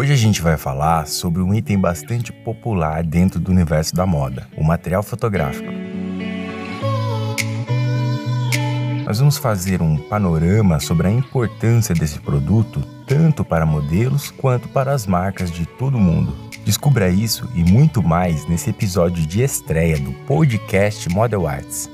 Hoje a gente vai falar sobre um item bastante popular dentro do universo da moda, o material fotográfico. Nós vamos fazer um panorama sobre a importância desse produto tanto para modelos quanto para as marcas de todo mundo. Descubra isso e muito mais nesse episódio de estreia do podcast Model Arts.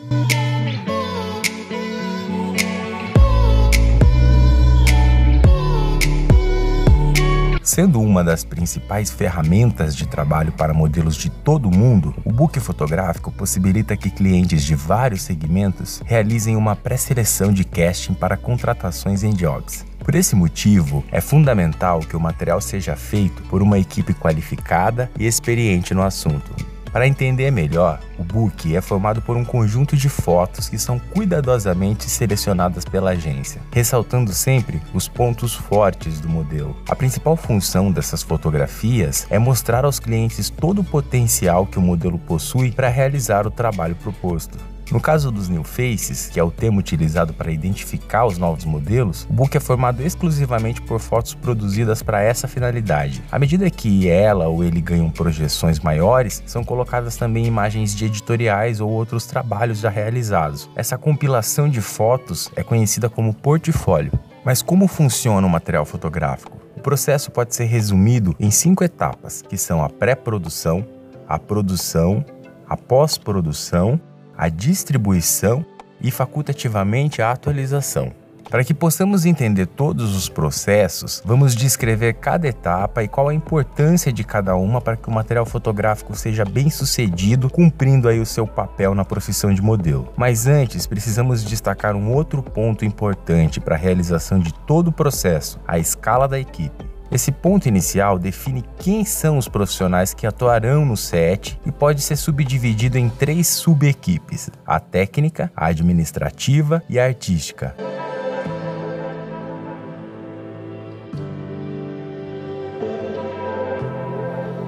Sendo uma das principais ferramentas de trabalho para modelos de todo o mundo, o book fotográfico possibilita que clientes de vários segmentos realizem uma pré-seleção de casting para contratações em jobs. Por esse motivo, é fundamental que o material seja feito por uma equipe qualificada e experiente no assunto. Para entender melhor, o book é formado por um conjunto de fotos que são cuidadosamente selecionadas pela agência, ressaltando sempre os pontos fortes do modelo. A principal função dessas fotografias é mostrar aos clientes todo o potencial que o modelo possui para realizar o trabalho proposto. No caso dos new faces, que é o termo utilizado para identificar os novos modelos, o book é formado exclusivamente por fotos produzidas para essa finalidade. À medida que ela ou ele ganham projeções maiores, são colocadas também imagens de editoriais ou outros trabalhos já realizados. Essa compilação de fotos é conhecida como portfólio. Mas como funciona o material fotográfico? O processo pode ser resumido em cinco etapas, que são a pré-produção, a produção, a pós-produção a distribuição e facultativamente a atualização. Para que possamos entender todos os processos, vamos descrever cada etapa e qual a importância de cada uma para que o material fotográfico seja bem sucedido, cumprindo aí o seu papel na profissão de modelo. Mas antes, precisamos destacar um outro ponto importante para a realização de todo o processo: a escala da equipe. Esse ponto inicial define quem são os profissionais que atuarão no set e pode ser subdividido em três subequipes: a técnica, a administrativa e a artística.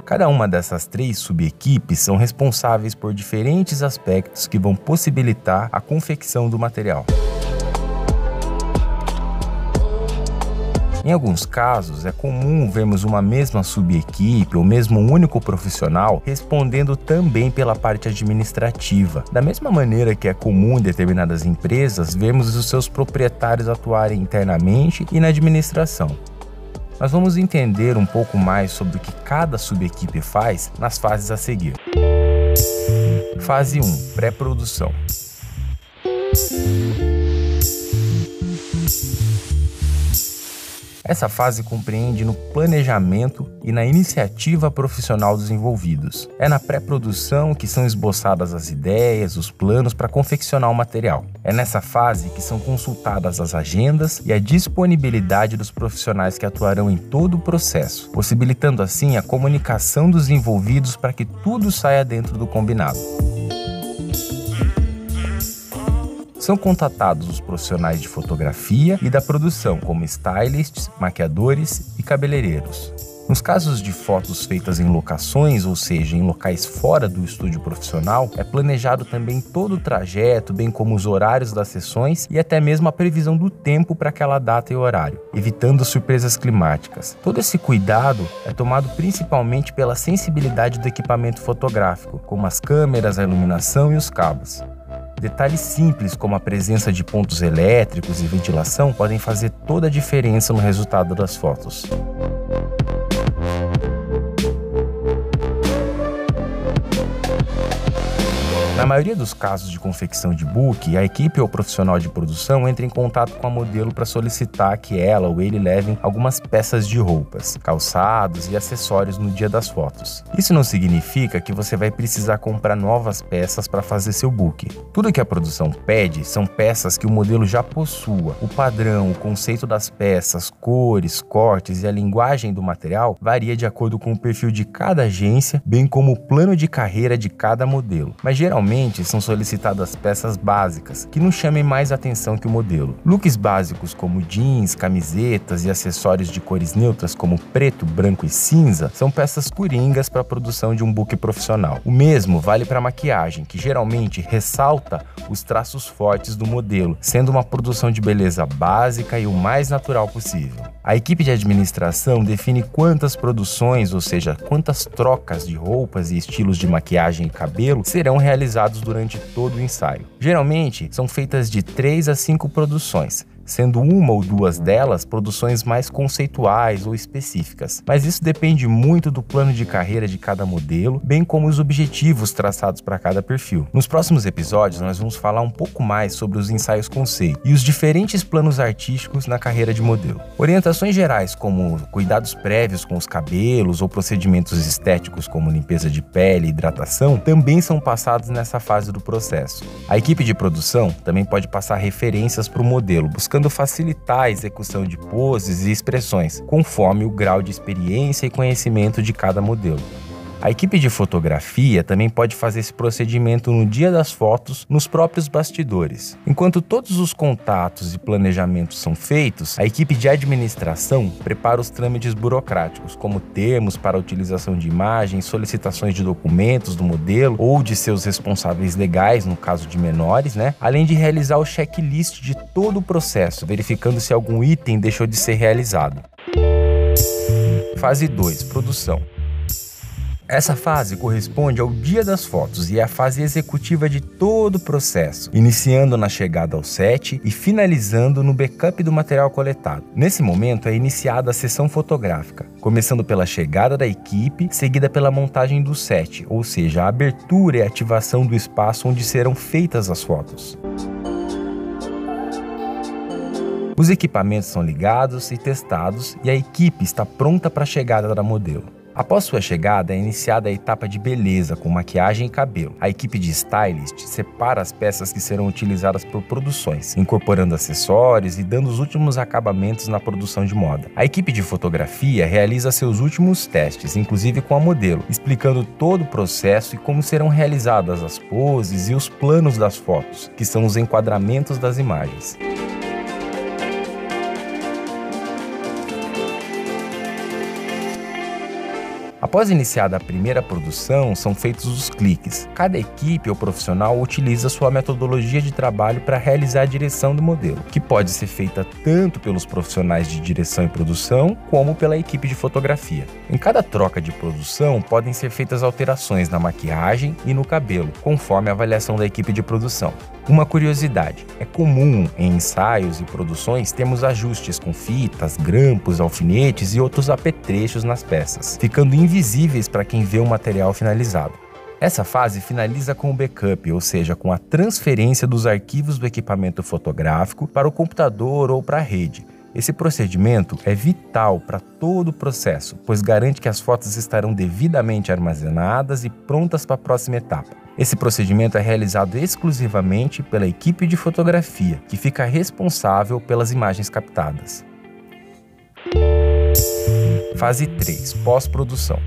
Cada uma dessas três subequipes são responsáveis por diferentes aspectos que vão possibilitar a confecção do material. Em alguns casos, é comum vermos uma mesma subequipe ou mesmo um único profissional respondendo também pela parte administrativa. Da mesma maneira que é comum em determinadas empresas vermos os seus proprietários atuarem internamente e na administração. Nós vamos entender um pouco mais sobre o que cada subequipe faz nas fases a seguir. Fase 1 Pré-produção. Essa fase compreende no planejamento e na iniciativa profissional dos envolvidos. É na pré-produção que são esboçadas as ideias, os planos para confeccionar o material. É nessa fase que são consultadas as agendas e a disponibilidade dos profissionais que atuarão em todo o processo, possibilitando assim a comunicação dos envolvidos para que tudo saia dentro do combinado. São contatados os profissionais de fotografia e da produção, como stylists, maquiadores e cabeleireiros. Nos casos de fotos feitas em locações, ou seja, em locais fora do estúdio profissional, é planejado também todo o trajeto, bem como os horários das sessões e até mesmo a previsão do tempo para aquela data e horário, evitando surpresas climáticas. Todo esse cuidado é tomado principalmente pela sensibilidade do equipamento fotográfico, como as câmeras, a iluminação e os cabos. Detalhes simples como a presença de pontos elétricos e ventilação podem fazer toda a diferença no resultado das fotos. Na maioria dos casos de confecção de book, a equipe ou profissional de produção entra em contato com a modelo para solicitar que ela ou ele levem algumas peças de roupas, calçados e acessórios no dia das fotos. Isso não significa que você vai precisar comprar novas peças para fazer seu book. Tudo que a produção pede são peças que o modelo já possua. O padrão, o conceito das peças, cores, cortes e a linguagem do material varia de acordo com o perfil de cada agência, bem como o plano de carreira de cada modelo. Mas geralmente Geralmente são solicitadas peças básicas, que não chamem mais atenção que o modelo. Looks básicos como jeans, camisetas e acessórios de cores neutras como preto, branco e cinza são peças coringas para a produção de um book profissional. O mesmo vale para maquiagem, que geralmente ressalta os traços fortes do modelo, sendo uma produção de beleza básica e o mais natural possível. A equipe de administração define quantas produções, ou seja, quantas trocas de roupas e estilos de maquiagem e cabelo serão realizados durante todo o ensaio. Geralmente, são feitas de 3 a 5 produções, sendo uma ou duas delas produções mais conceituais ou específicas. Mas isso depende muito do plano de carreira de cada modelo, bem como os objetivos traçados para cada perfil. Nos próximos episódios, nós vamos falar um pouco mais sobre os ensaios conceito e os diferentes planos artísticos na carreira de modelo. Orientações gerais, como cuidados prévios com os cabelos ou procedimentos estéticos como limpeza de pele e hidratação, também são passados nessa fase do processo. A equipe de produção também pode passar referências para o modelo, buscando buscando facilitar a execução de poses e expressões, conforme o grau de experiência e conhecimento de cada modelo. A equipe de fotografia também pode fazer esse procedimento no dia das fotos nos próprios bastidores. Enquanto todos os contatos e planejamentos são feitos, a equipe de administração prepara os trâmites burocráticos, como termos para a utilização de imagens, solicitações de documentos do modelo ou de seus responsáveis legais, no caso de menores, né? Além de realizar o checklist de todo o processo, verificando se algum item deixou de ser realizado. Fase 2: Produção. Essa fase corresponde ao dia das fotos e é a fase executiva de todo o processo, iniciando na chegada ao set e finalizando no backup do material coletado. Nesse momento é iniciada a sessão fotográfica, começando pela chegada da equipe, seguida pela montagem do set, ou seja, a abertura e ativação do espaço onde serão feitas as fotos. Os equipamentos são ligados e testados e a equipe está pronta para a chegada da modelo. Após sua chegada, é iniciada a etapa de beleza com maquiagem e cabelo. A equipe de stylist separa as peças que serão utilizadas por produções, incorporando acessórios e dando os últimos acabamentos na produção de moda. A equipe de fotografia realiza seus últimos testes, inclusive com a modelo, explicando todo o processo e como serão realizadas as poses e os planos das fotos, que são os enquadramentos das imagens. Após iniciada a primeira produção, são feitos os cliques. Cada equipe ou profissional utiliza sua metodologia de trabalho para realizar a direção do modelo, que pode ser feita tanto pelos profissionais de direção e produção, como pela equipe de fotografia. Em cada troca de produção, podem ser feitas alterações na maquiagem e no cabelo, conforme a avaliação da equipe de produção. Uma curiosidade: é comum em ensaios e produções termos ajustes com fitas, grampos, alfinetes e outros apetrechos nas peças, ficando invisíveis para quem vê o material finalizado. Essa fase finaliza com o backup, ou seja, com a transferência dos arquivos do equipamento fotográfico para o computador ou para a rede. Esse procedimento é vital para todo o processo, pois garante que as fotos estarão devidamente armazenadas e prontas para a próxima etapa. Esse procedimento é realizado exclusivamente pela equipe de fotografia, que fica responsável pelas imagens captadas. Fase 3 Pós-produção.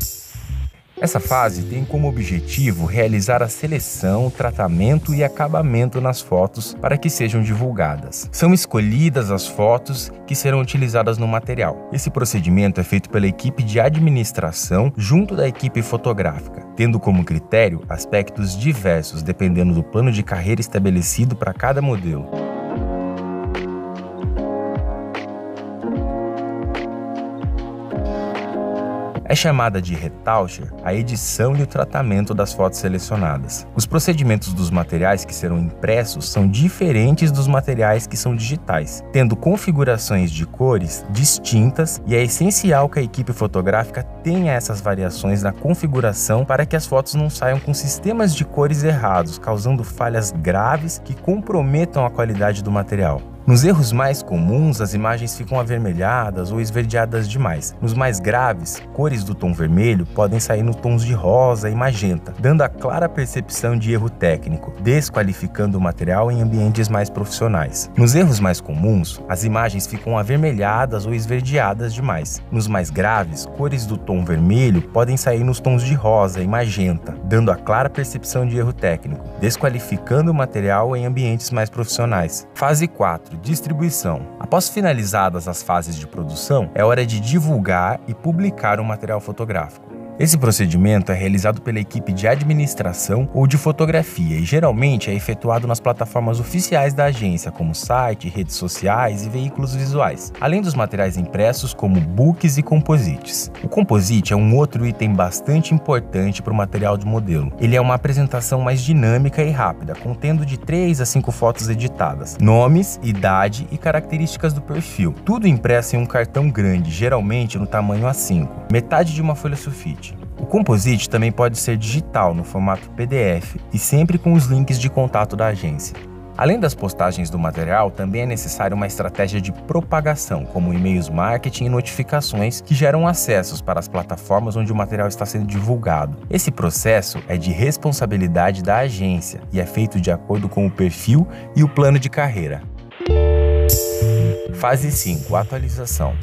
Essa fase tem como objetivo realizar a seleção, tratamento e acabamento nas fotos para que sejam divulgadas. São escolhidas as fotos que serão utilizadas no material. Esse procedimento é feito pela equipe de administração junto da equipe fotográfica, tendo como critério aspectos diversos dependendo do plano de carreira estabelecido para cada modelo. É chamada de retoucher a edição e o tratamento das fotos selecionadas. Os procedimentos dos materiais que serão impressos são diferentes dos materiais que são digitais, tendo configurações de cores distintas e é essencial que a equipe fotográfica tenha essas variações na configuração para que as fotos não saiam com sistemas de cores errados, causando falhas graves que comprometam a qualidade do material. Nos erros mais comuns, as imagens ficam avermelhadas ou esverdeadas demais. Nos mais graves, cores do tom vermelho podem sair nos tons de rosa e magenta, dando a clara percepção de erro técnico, desqualificando o material em ambientes mais profissionais. Nos erros mais comuns, as imagens ficam avermelhadas ou esverdeadas demais. Nos mais graves, cores do tom vermelho podem sair nos tons de rosa e magenta, dando a clara percepção de erro técnico, desqualificando o material em ambientes mais profissionais. Fase 4 4. Distribuição. Após finalizadas as fases de produção, é hora de divulgar e publicar o material fotográfico. Esse procedimento é realizado pela equipe de administração ou de fotografia e geralmente é efetuado nas plataformas oficiais da agência, como site, redes sociais e veículos visuais, além dos materiais impressos como books e composites. O composite é um outro item bastante importante para o material de modelo. Ele é uma apresentação mais dinâmica e rápida, contendo de 3 a 5 fotos editadas, nomes, idade e características do perfil, tudo impresso em um cartão grande, geralmente no tamanho A5, metade de uma folha sulfite. O composite também pode ser digital no formato PDF e sempre com os links de contato da agência. Além das postagens do material, também é necessária uma estratégia de propagação, como e-mails marketing e notificações que geram acessos para as plataformas onde o material está sendo divulgado. Esse processo é de responsabilidade da agência e é feito de acordo com o perfil e o plano de carreira. Fase 5 Atualização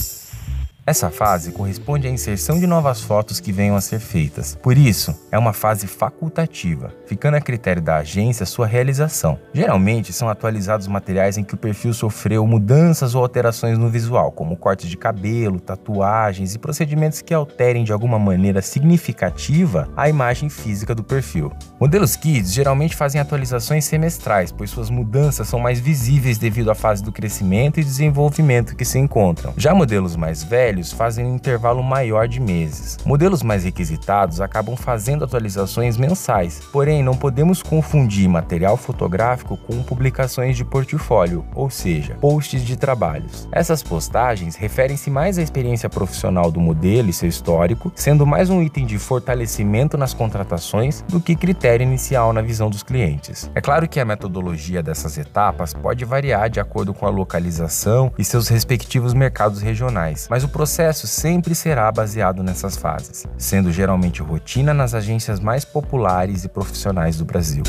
essa fase corresponde à inserção de novas fotos que venham a ser feitas. Por isso, é uma fase facultativa, ficando a critério da agência sua realização. Geralmente, são atualizados materiais em que o perfil sofreu mudanças ou alterações no visual, como cortes de cabelo, tatuagens e procedimentos que alterem de alguma maneira significativa a imagem física do perfil. Modelos kids geralmente fazem atualizações semestrais, pois suas mudanças são mais visíveis devido à fase do crescimento e desenvolvimento que se encontram. Já modelos mais velhos velhos fazem um intervalo maior de meses. Modelos mais requisitados acabam fazendo atualizações mensais, porém não podemos confundir material fotográfico com publicações de portfólio, ou seja, posts de trabalhos. Essas postagens referem-se mais à experiência profissional do modelo e seu histórico, sendo mais um item de fortalecimento nas contratações do que critério inicial na visão dos clientes. É claro que a metodologia dessas etapas pode variar de acordo com a localização e seus respectivos mercados regionais, mas o processo sempre será baseado nessas fases, sendo geralmente rotina nas agências mais populares e profissionais do Brasil.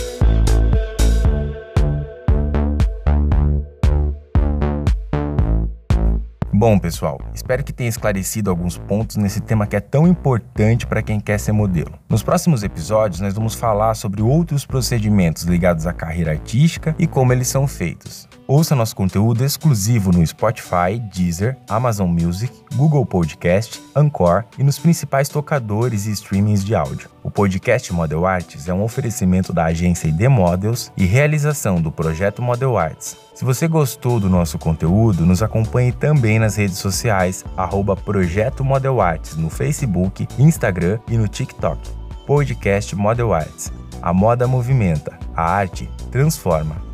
Bom, pessoal, espero que tenha esclarecido alguns pontos nesse tema que é tão importante para quem quer ser modelo. Nos próximos episódios, nós vamos falar sobre outros procedimentos ligados à carreira artística e como eles são feitos. Ouça nosso conteúdo exclusivo no Spotify, Deezer, Amazon Music, Google Podcast, Anchor e nos principais tocadores e streamings de áudio. O podcast Model Arts é um oferecimento da agência ID Models e realização do projeto Model Arts. Se você gostou do nosso conteúdo, nos acompanhe também nas redes sociais, arroba Projeto Model Arts no Facebook, Instagram e no TikTok. Podcast Model Arts. A moda movimenta, a arte transforma.